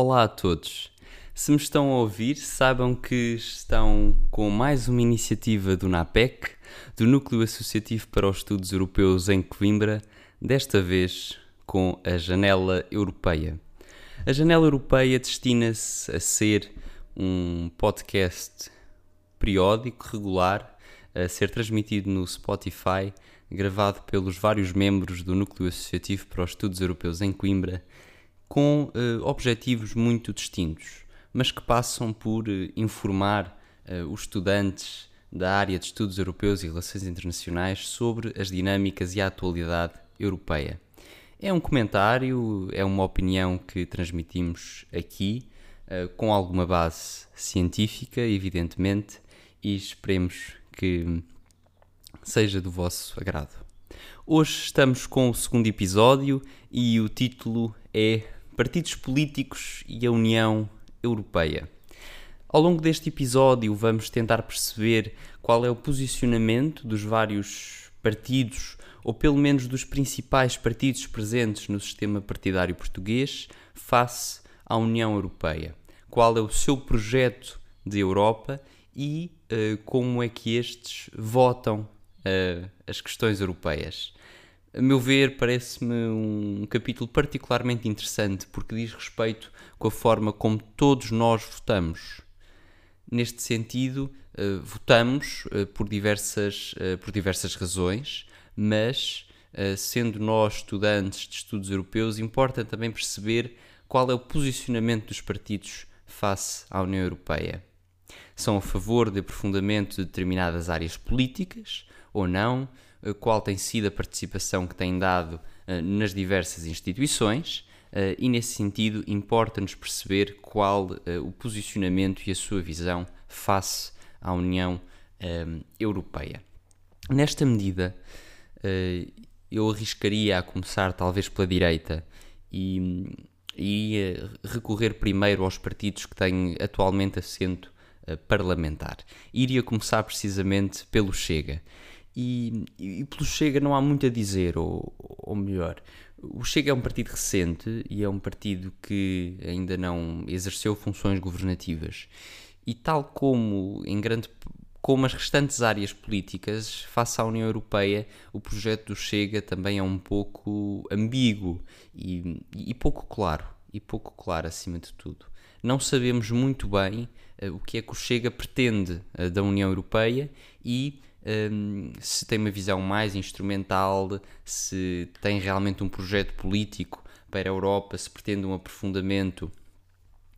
Olá a todos. Se me estão a ouvir, saibam que estão com mais uma iniciativa do NAPEC, do Núcleo Associativo para os Estudos Europeus em Coimbra, desta vez com a Janela Europeia. A Janela Europeia destina-se a ser um podcast periódico, regular, a ser transmitido no Spotify, gravado pelos vários membros do Núcleo Associativo para os Estudos Europeus em Coimbra, com uh, objetivos muito distintos, mas que passam por uh, informar uh, os estudantes da área de Estudos Europeus e Relações Internacionais sobre as dinâmicas e a atualidade europeia. É um comentário, é uma opinião que transmitimos aqui, com alguma base científica, evidentemente, e esperemos que seja do vosso agrado. Hoje estamos com o segundo episódio e o título é Partidos Políticos e a União Europeia. Ao longo deste episódio, vamos tentar perceber qual é o posicionamento dos vários partidos, ou pelo menos dos principais partidos presentes no sistema partidário português, face à União Europeia. Qual é o seu projeto de Europa e uh, como é que estes votam uh, as questões europeias. A meu ver, parece-me um capítulo particularmente interessante porque diz respeito com a forma como todos nós votamos. Neste sentido, uh, votamos uh, por, diversas, uh, por diversas razões, mas, sendo nós estudantes de estudos europeus, importa também perceber qual é o posicionamento dos partidos face à União Europeia. São a favor de aprofundamento de determinadas áreas políticas ou não, qual tem sido a participação que têm dado eh, nas diversas instituições eh, e, nesse sentido, importa-nos perceber qual o posicionamento e a sua visão face à União Europeia. Nesta medida, eu arriscaria a começar talvez pela direita e iria recorrer primeiro aos partidos que têm atualmente assento parlamentar. Iria começar precisamente pelo Chega. E, e, pelo Chega não há muito a dizer, ou, ou melhor, o Chega é um partido recente e é um partido que ainda não exerceu funções governativas. E tal como em grande como as restantes áreas políticas, face à União Europeia, o projeto do Chega também é um pouco ambíguo e, e pouco claro, e pouco claro acima de tudo. Não sabemos muito bem uh, o que é que o Chega pretende uh, da União Europeia e um, se tem uma visão mais instrumental, se tem realmente um projeto político para a Europa, se pretende um aprofundamento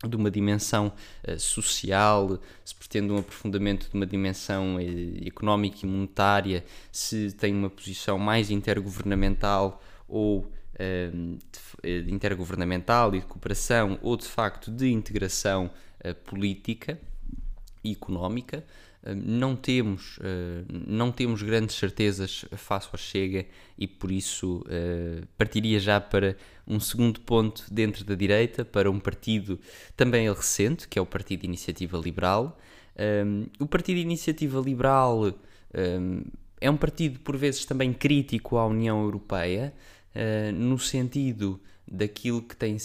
de uma dimensão uh, social, se pretende um aprofundamento de uma dimensão uh, económica e monetária, se tem uma posição mais intergovernamental ou uh, de, intergovernamental e de cooperação, ou de facto de integração política e económica. Hum, não temos, hum, não temos grandes certezas face ao Chega e por isso hum, partiria já para um segundo ponto dentro da direita, para um partido também recente, que é o Partido Iniciativa Liberal. O Partido Iniciativa Liberal é um partido por vezes também crítico à União Europeia, no sentido daquilo que tem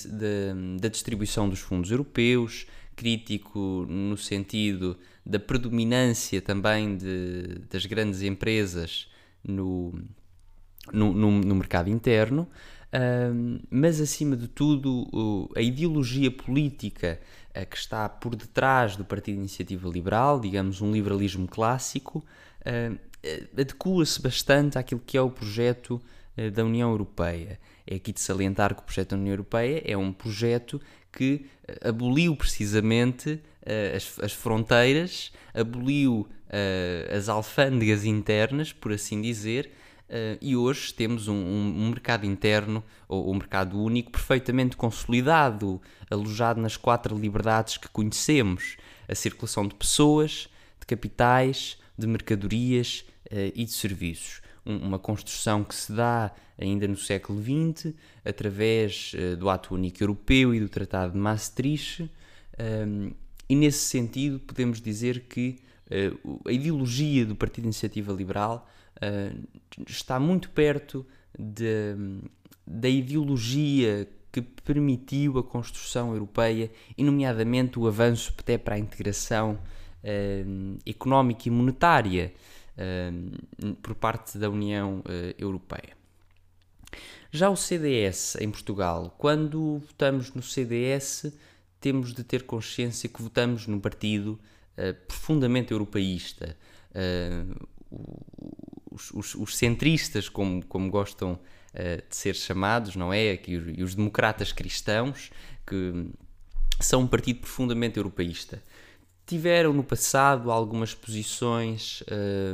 da distribuição dos fundos europeus, crítico no sentido da predominância também de, das grandes empresas no, no, no, no mercado interno, mas acima de tudo a ideologia política uh, que está por detrás do Partido Iniciativa Liberal, digamos um liberalismo clássico, adequa-se bastante àquilo que é o projeto da União Europeia. É aqui de salientar que o projeto da União Europeia é um projeto que aboliu precisamente uh, as, as, fronteiras, aboliu uh, as alfândegas internas, por assim dizer, uh, e hoje temos um, um, um, mercado interno, ou um mercado único, perfeitamente consolidado, alojado nas quatro liberdades que conhecemos: a circulação de pessoas, de capitais, de mercadorias e de serviços. Um, uma construção que se dá ainda no século XX, através do Ato Único Europeu e do Tratado de Maastricht, um, e nesse sentido, podemos dizer que uh, a ideologia do Partido de Iniciativa Liberal uh, está muito perto de, da ideologia que permitiu a construção europeia e, nomeadamente, o avanço até para a integração uh, económica e monetária por parte da União uh, Europeia. Já o CDS em Portugal, quando votamos no CDS, temos de ter consciência que votamos num partido profundamente europeísta. Os, os, os, centristas, como, como gostam de ser chamados, não é? Aqui, e os democratas cristãos, que são um partido profundamente europeísta. Tiveram no passado algumas posições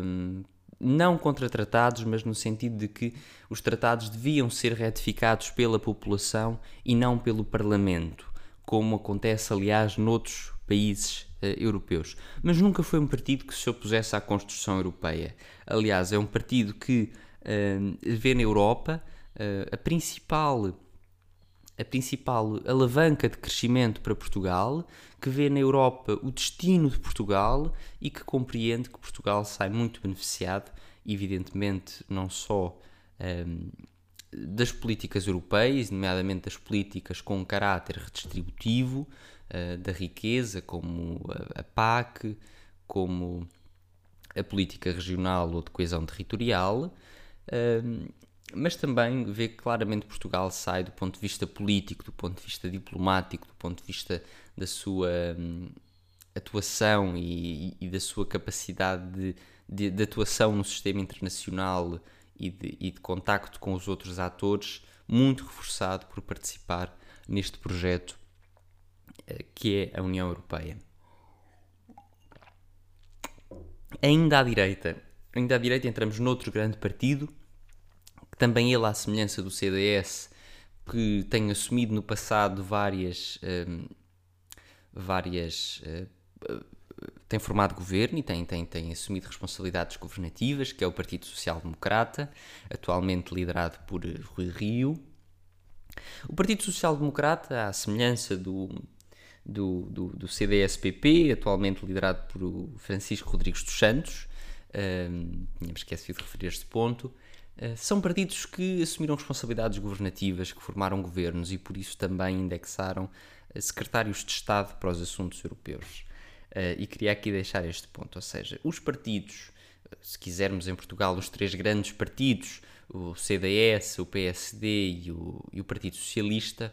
hum, não contra tratados, mas no sentido de que os tratados deviam ser ratificados pela população e não pelo Parlamento, como acontece, aliás, noutros países uh, europeus. Mas nunca foi um partido que se opusesse à construção europeia. Aliás, é um partido que uh, vê na Europa uh, a principal a principal alavanca de crescimento para Portugal, que vê na Europa o destino de Portugal e que compreende que Portugal sai muito beneficiado, evidentemente, não só um, das políticas europeias, nomeadamente das políticas com caráter redistributivo uh, da riqueza, como a, a PAC, como a política regional ou de coesão territorial, ehm, mas também vê que claramente Portugal sai do ponto de vista político, do ponto de vista diplomático, do ponto de vista da sua hum, atuação e, e, da sua capacidade de, de, de, atuação no sistema internacional e de, e de contacto com os outros atores, muito reforçado por participar neste projeto eh, que é a União Europeia. Ainda à direita, ainda à direita entramos noutro grande partido, também ele, à semelhança do CDS, que tem assumido no passado várias. Um, várias uh, tem formado governo e tem, tem, tem assumido responsabilidades governativas, que é o Partido Social Democrata, atualmente liderado por Rui Rio. O Partido Social Democrata, à semelhança do, do, do, do CDS-PP, atualmente liderado por Francisco Rodrigues dos Santos, um, tínhamos esquecido de referir este ponto, eh, são partidos que assumiram responsabilidades governativas, que formaram governos e por isso também indexaram eh, secretários de Estado para os assuntos europeus. Eh, e queria aqui deixar este ponto, ou seja, os partidos, se quisermos em Portugal, os três grandes partidos, o CDS, o PSD e o, e o Partido Socialista,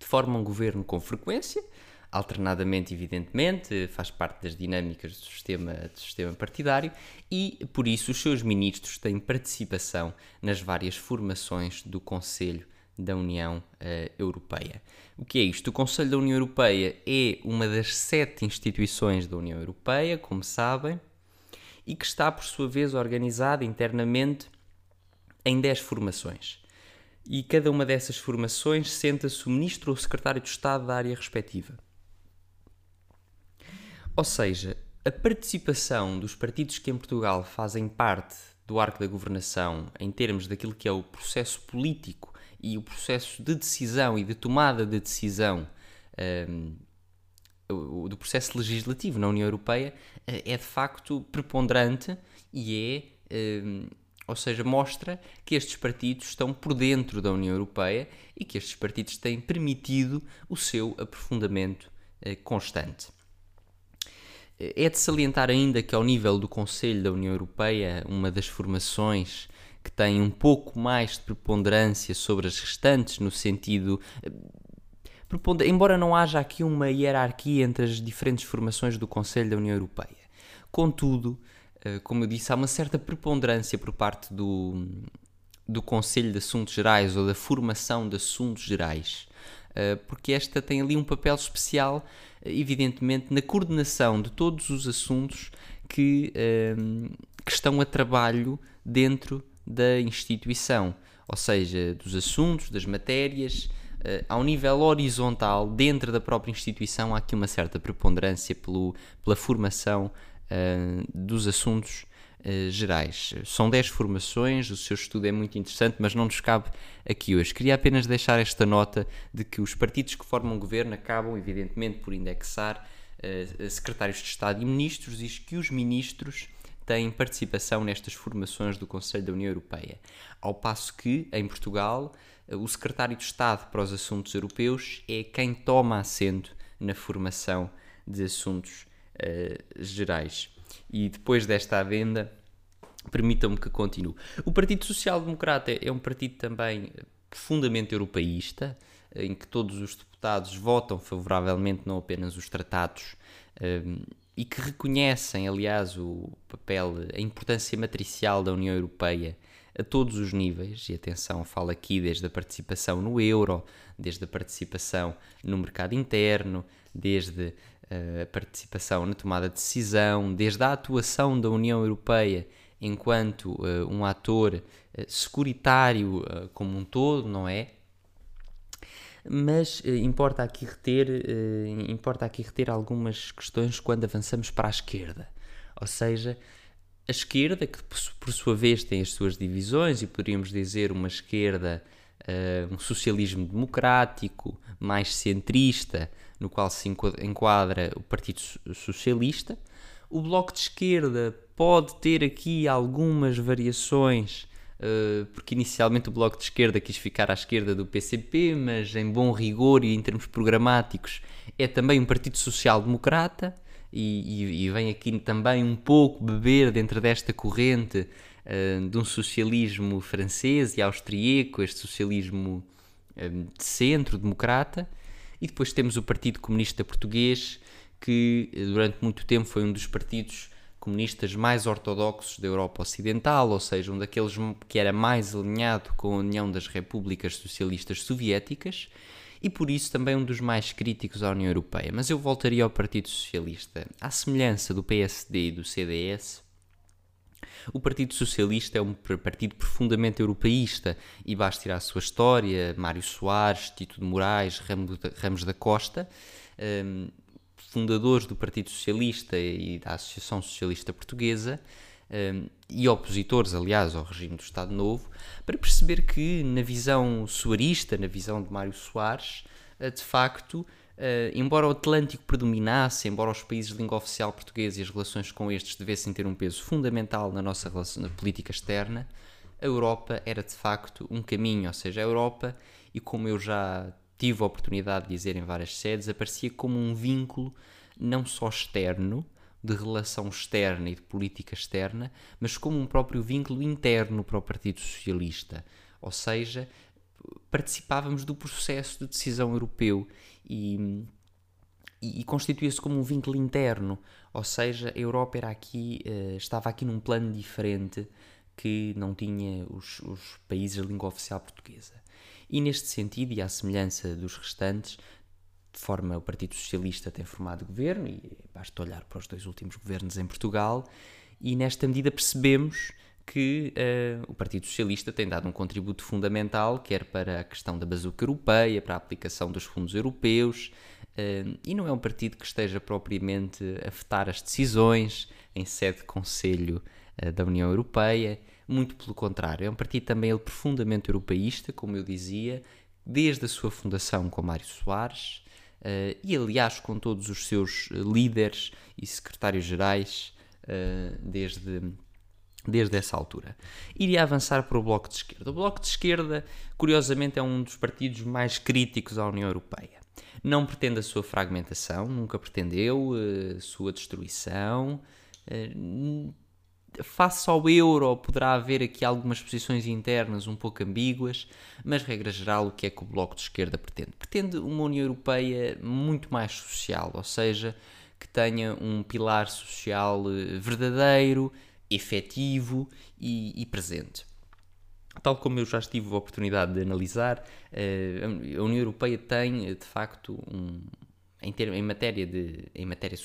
formam governo com frequência, alternadamente, evidentemente, faz parte das dinâmicas do sistema, do sistema partidário e, por isso, os seus ministros têm participação nas várias formações do Conselho da União uh, Europeia. O que é isto? O Conselho da União Europeia é uma das sete instituições da União Europeia, como sabem, e que está, por sua vez, organizada internamente em dez formações. E cada uma dessas formações senta-se o ministro ou secretário de Estado da área respectiva. Ou seja, a participação dos partidos que em Portugal fazem parte do arco da governação, em termos daquilo que é o processo político e o processo de decisão e de tomada de decisão um, do processo legislativo na União Europeia, eh, é de facto preponderante e é. Um, ou seja, mostra que estes partidos estão por dentro da União Europeia e que estes partidos têm permitido o seu aprofundamento eh, constante. É de salientar ainda que, ao nível do Conselho da União Europeia, uma das formações que tem um pouco mais de preponderância sobre as restantes, no sentido. Eh, embora não haja aqui uma hierarquia entre as diferentes formações do Conselho da União Europeia. Contudo, eh, como eu disse, há uma certa preponderância por parte do, do Conselho de Assuntos Gerais ou da formação de assuntos gerais, eh, porque esta tem ali um papel especial evidentemente, na coordenação de todos os assuntos que, um, que estão a trabalho dentro da instituição, ou seja, dos assuntos, das matérias, uh, ao nível horizontal, dentro da própria instituição, há aqui uma certa preponderância pelo, pela formação uh, dos assuntos uh, gerais. São 10 formações, o seu estudo é muito interessante, mas não nos cabe aqui hoje. Queria apenas deixar esta nota de que os partidos que formam governo acabam, evidentemente, por indexar uh, secretários de Estado e ministros e que os ministros têm participação nestas formações do Conselho da União Europeia. Ao passo que, em Portugal, o secretário de Estado para os Assuntos Europeus é quem toma assento na formação de assuntos uh, gerais. E depois desta adenda, permitam-me que continue. O Partido Social Democrata é um partido também profundamente europeísta, em que todos os deputados votam favoravelmente não apenas os tratados um, e que reconhecem, aliás, o papel, a importância matricial da União Europeia a todos os níveis, e atenção, falo aqui desde a participação no euro, desde a participação no mercado interno, desde uh, a participação na tomada de decisão, desde a atuação da União Europeia enquanto uh, um ator uh, securitário como um todo, não é? mas uh, importa, aqui reter, uh, importa aqui reter algumas questões quando avançamos para a esquerda. Ou seja, a esquerda, que por sua vez tem as suas divisões, e poderíamos dizer uma esquerda, uh, um socialismo democrático, mais centrista, no qual se enquadra o Partido Socialista. O Bloco de Esquerda pode ter aqui algumas variações eh, porque inicialmente o Bloco de Esquerda quis ficar à esquerda do PCP, mas em bom rigor e em termos programáticos é também um partido social-democrata e, e, vem aqui também um pouco beber dentro desta corrente uh, de um socialismo francês e austríaco, este socialismo uh, de centro-democrata. E depois temos o Partido Comunista Português, que durante muito tempo foi um dos partidos comunistas mais ortodoxos da Europa Ocidental, ou seja, um daqueles que era mais alinhado com a União das Repúblicas Socialistas Soviéticas e por isso também um dos mais críticos à União Europeia. Mas eu voltaria ao Partido Socialista. À semelhança do PSD e do CDS, o Partido Socialista é um partido profundamente europeísta e basta tirar a sua história, Mário Soares, Tito de Moraes, Ramos da Costa. Um, fundadores do Partido Socialista e da Associação Socialista Portuguesa, um, e opositores, aliás, ao regime do Estado Novo, para perceber que, na visão soarista, na visão de Mário Soares, uh, de facto, uh, embora o Atlântico predominasse, embora os países de língua oficial portuguesa e as relações com estes devessem ter um peso fundamental na nossa relação, na política externa, a Europa era de facto um caminho, ou seja, a Europa, e como eu já tive a oportunidade de dizer em várias sedes, aparecia como um vínculo não só externo, de relação externa e de política externa, mas como um próprio vínculo interno para o Partido Socialista. Ou seja, participávamos do processo de decisão europeu e, e, e constituía-se como um vínculo interno. Ou seja, a Europa era aqui, uh, estava aqui num plano diferente que não tinha os, os países de língua oficial portuguesa. E neste sentido, e à semelhança dos restantes, de forma o Partido Socialista tem formado governo, e basta olhar para os dois últimos governos em Portugal, e nesta medida percebemos que uh, o Partido Socialista tem dado um contributo fundamental, quer para a questão da bazuca europeia, para a aplicação dos fundos europeus, uh, e não é um partido que esteja propriamente a afetar as decisões em sede de Conselho uh, da União Europeia, muito pelo contrário, é um partido também ele profundamente europeísta, como eu dizia, desde a sua fundação com Mário Soares, uh, e aliás com todos os seus líderes e secretários-gerais uh, desde, desde essa altura. Iria avançar para o Bloco de Esquerda. O Bloco de Esquerda, curiosamente, é um dos partidos mais críticos à União Europeia. Não pretende a sua fragmentação, nunca pretendeu a sua destruição face ao euro poderá haver aqui algumas posições internas um pouco ambíguas, mas regra geral o que é que o Bloco de Esquerda pretende? Pretende uma União Europeia muito mais social, ou seja, que tenha um pilar social eh, verdadeiro, efetivo e, e presente. Tal como eu já tive a oportunidade de analisar, eh, a União Europeia tem de facto um, em, ter, em, matéria de, em, matéria,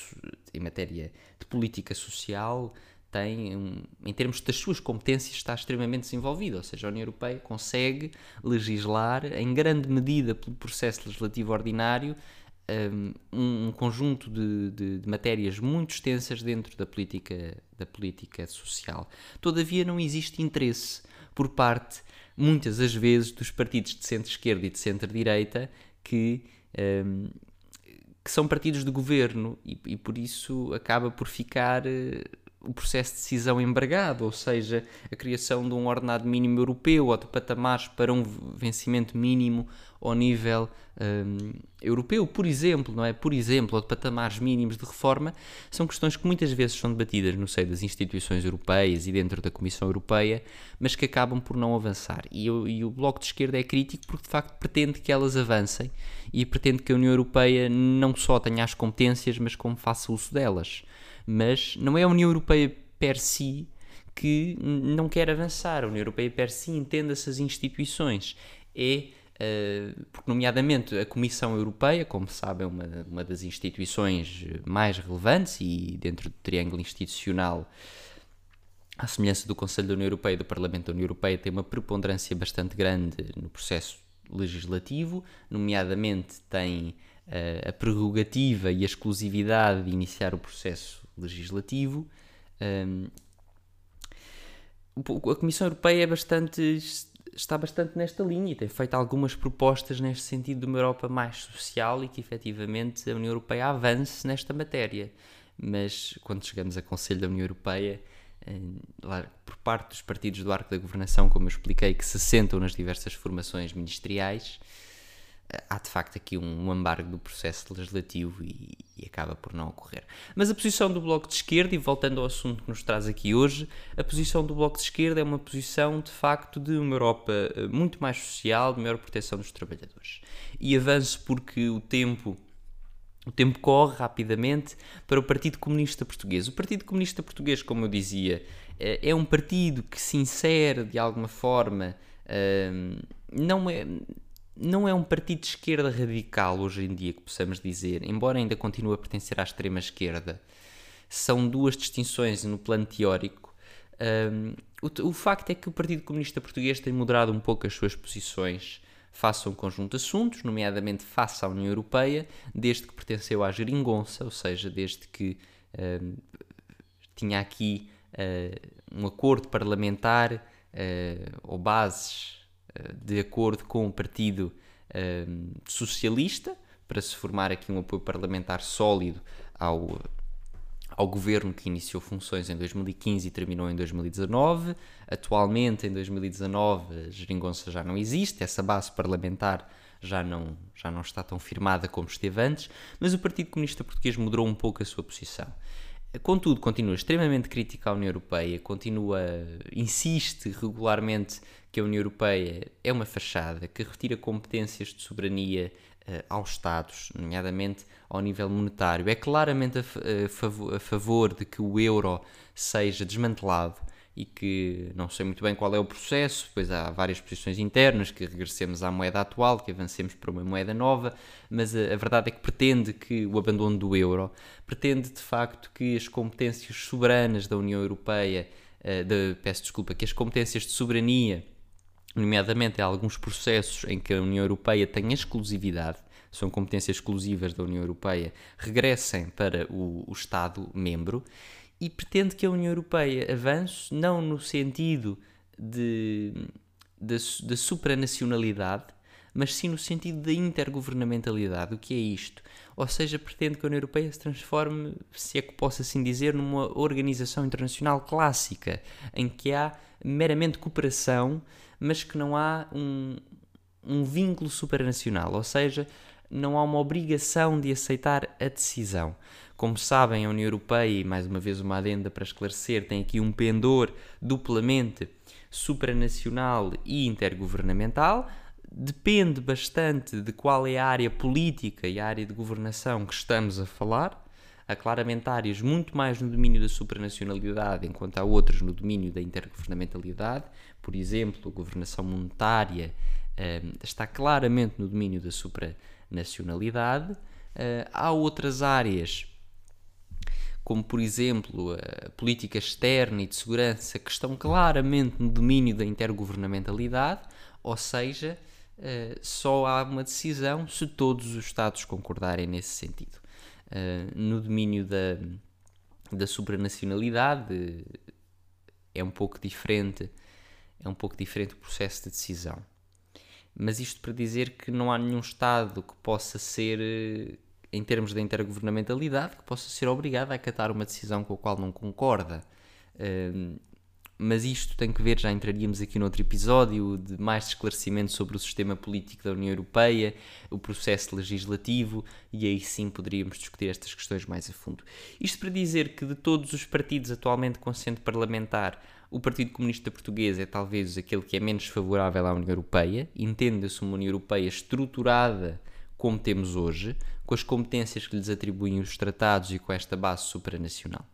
em matéria de política social, tem, um, em termos das suas competências, está extremamente desenvolvida. Ou seja, a União Europeia consegue legislar, em grande medida pelo processo legislativo ordinário, um, um conjunto de, de, de, matérias muito extensas dentro da política, da política social. Todavia, não existe interesse por parte, muitas das vezes, dos partidos de centro-esquerda e de centro-direita que. Um, que são partidos de governo e, e por isso acaba por ficar uh, o processo de decisão embargado, ou seja, a criação de um ordenado mínimo europeu ou de patamares para um vencimento mínimo ao nível um, europeu, por exemplo, não é? Por exemplo, ou de patamares mínimos de reforma, são questões que muitas vezes são debatidas no seio das instituições europeias e dentro da Comissão Europeia, mas que acabam por não avançar. E, e o Bloco de Esquerda é crítico porque de facto pretende que elas avancem e pretende que a União Europeia não só tenha as competências, mas como faça uso delas. Mas não é a União Europeia per si que não quer avançar. A União Europeia per si entende essas instituições. É Uh, porque, nomeadamente, a Comissão Europeia, como sabem, é uma, uma das instituições mais relevantes e dentro do triângulo institucional, à semelhança do Conselho da União Europeia e do Parlamento da União Europeia, tem uma preponderância bastante grande no processo legislativo, nomeadamente tem uh, a prerrogativa e a exclusividade de iniciar o processo legislativo. Um, a Comissão Europeia é bastante, está bastante nesta linha e tem feito algumas propostas neste sentido de uma Europa mais social e que efetivamente a União Europeia avance nesta matéria. Mas quando chegamos a Conselho da União Europeia, por parte dos partidos do arco da governação, como eu expliquei, que se sentam nas diversas formações ministeriais, há de facto aqui um, embargo do processo legislativo e, e, acaba por não ocorrer. Mas a posição do Bloco de Esquerda, e voltando ao assunto que nos traz aqui hoje, a posição do Bloco de Esquerda é uma posição de facto de uma Europa eh, muito mais social, de maior proteção dos trabalhadores. E avanço porque o tempo. O tempo corre rapidamente para o Partido Comunista Português. O Partido Comunista Português, como eu dizia, eh, é um partido que se insere de alguma forma, eh, não é, não é um partido de esquerda radical hoje em dia, que possamos dizer, embora ainda continue a pertencer à extrema esquerda. São duas distinções no plano teórico. Um, o, o, facto é que o Partido Comunista Português tem moderado um pouco as suas posições face a um conjunto de assuntos, nomeadamente face à União Europeia, desde que pertenceu à geringonça, ou seja, desde que um, tinha aqui uh, um acordo parlamentar uh, ou bases de acordo com o Partido uh, Socialista, para se formar aqui um apoio parlamentar sólido ao, ao governo que iniciou funções em 2015 e terminou em 2019. Atualmente, em 2019, a geringonça já não existe, essa base parlamentar já não, já não está tão firmada como esteve antes, mas o Partido Comunista Português moderou um pouco a sua posição. Contudo, continua extremamente crítica à União Europeia, continua, insiste regularmente que a União Europeia é uma fachada que retira competências de soberania uh, aos Estados, nomeadamente ao nível monetário. É claramente a, a, a favor de que o euro seja desmantelado e que não sei muito bem qual é o processo, pois há várias posições internas, que regressemos à moeda atual, que avancemos para uma moeda nova, mas a, a, verdade é que pretende que o abandono do euro, pretende de facto que as competências soberanas da União Europeia, uh, de, peço desculpa, que as competências de soberania nomeadamente alguns processos em que a União Europeia tem exclusividade, são competências exclusivas da União Europeia, regressem para o, o Estado-membro e pretende que a União Europeia avance não no sentido de, de, de supranacionalidade, mas sim no sentido da intergovernamentalidade. O que é isto? Ou seja, pretende que a União Europeia se transforme, se é que posso assim dizer, numa organização internacional clássica, em que há meramente cooperação mas que não há um, um vínculo supranacional, ou seja, não há uma obrigação de aceitar a decisão. Como sabem, a União Europeia, e mais uma vez uma adenda para esclarecer, tem aqui um pendor duplamente supranacional e intergovernamental. Depende bastante de qual é a área política e a área de governação que estamos a falar há claramente áreas muito mais no domínio da supranacionalidade, enquanto há outras no domínio da intergovernamentalidade. Por exemplo, a governação monetária uh, está claramente no domínio da supranacionalidade. Uh, há outras áreas, como por exemplo a política externa e de segurança, que estão claramente no domínio da intergovernamentalidade, ou seja, uh, só há uma decisão se todos os Estados concordarem nesse sentido. Uh, no domínio da, da supranacionalidade é um pouco diferente, é um pouco diferente o processo de decisão. Mas isto para dizer que não há nenhum Estado que possa ser, eh, em termos da intergovernamentalidade, que possa ser obrigado a acatar uma decisão com a qual não concorda. Uh, mas isto tem que ver, já entraríamos aqui noutro episódio, de mais esclarecimento sobre o sistema político da União Europeia, o processo legislativo, e aí sim poderíamos discutir estas questões mais a fundo. Isto para dizer que de todos os partidos atualmente com assento parlamentar, o Partido Comunista Português é talvez aquele que é menos favorável à União Europeia, entenda-se uma União Europeia estruturada como temos hoje, com as competências que lhes atribuem os tratados e com esta base supranacional.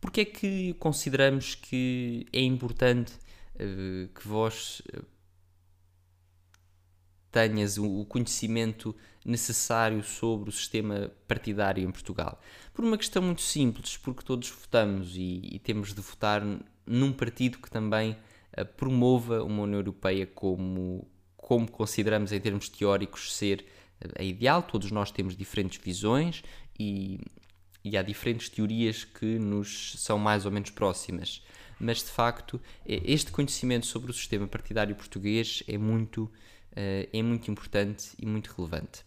Porque é que consideramos que é importante uh, que vós uh, tenhas o, conhecimento necessário sobre o sistema partidário em Portugal? Por uma questão muito simples, porque todos votamos e, e temos de votar num partido que também uh, promova uma União Europeia como, como consideramos em termos teóricos ser a ideal. Todos nós temos diferentes visões e e há diferentes teorias que nos são mais ou menos próximas. Mas de facto, é, este conhecimento sobre o sistema partidário português é muito, eh, é muito importante e muito relevante.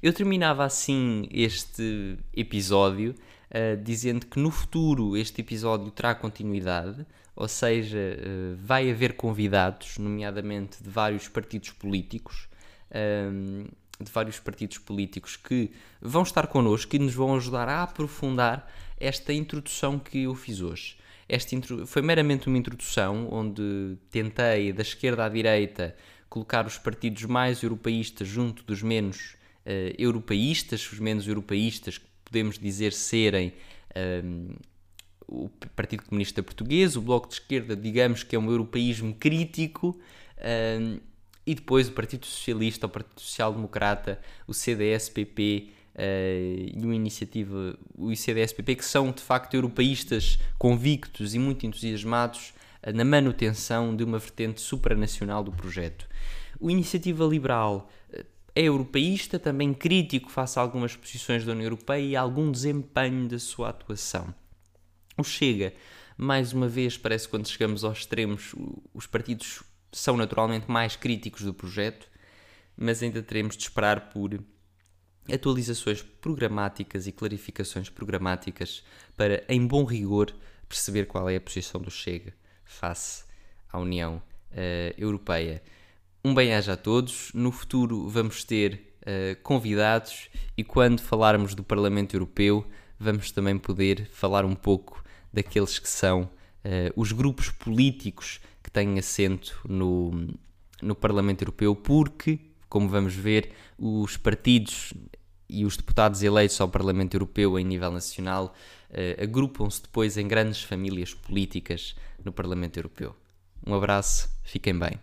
Eu terminava assim este episódio uh, dizendo que no futuro este episódio terá continuidade, ou seja, uh, vai haver convidados, nomeadamente de vários partidos políticos. Um, de vários partidos políticos que vão estar connosco e nos vão ajudar a aprofundar esta introdução que eu fiz hoje. Esta foi meramente uma introdução onde tentei, da esquerda à direita, colocar os partidos mais europeístas junto dos menos uh, europeístas, os menos europeístas que podemos dizer serem um, ehm, o Partido Comunista Português, o Bloco de Esquerda, digamos que é um europeísmo crítico. Um, ehm, e depois o Partido Socialista, o Partido Social Democrata, o CDS-PP uh, eh, e o Iniciativa, o ICDS-PP, que são de facto europeístas convictos e muito entusiasmados uh, na manutenção de uma vertente supranacional do projeto. O Iniciativa Liberal uh, é europeísta, também crítico face a algumas posições da União Europeia e algum desempenho da sua atuação. O Chega, mais uma vez, parece que quando chegamos aos extremos, os partidos são naturalmente mais críticos do projeto, mas ainda teremos de esperar por atualizações programáticas e clarificações programáticas para, em bom rigor, perceber qual é a posição do Chega face à União uh, Europeia. Um bem-aja a todos. No futuro vamos ter uh, convidados e quando falarmos do Parlamento Europeu vamos também poder falar um pouco daqueles que são uh, os grupos políticos tem assento no, no Parlamento Europeu, porque, como vamos ver, os partidos e os deputados eleitos ao Parlamento Europeu em nível nacional uh, agrupam-se depois em grandes famílias políticas no Parlamento Europeu. Um abraço, fiquem bem.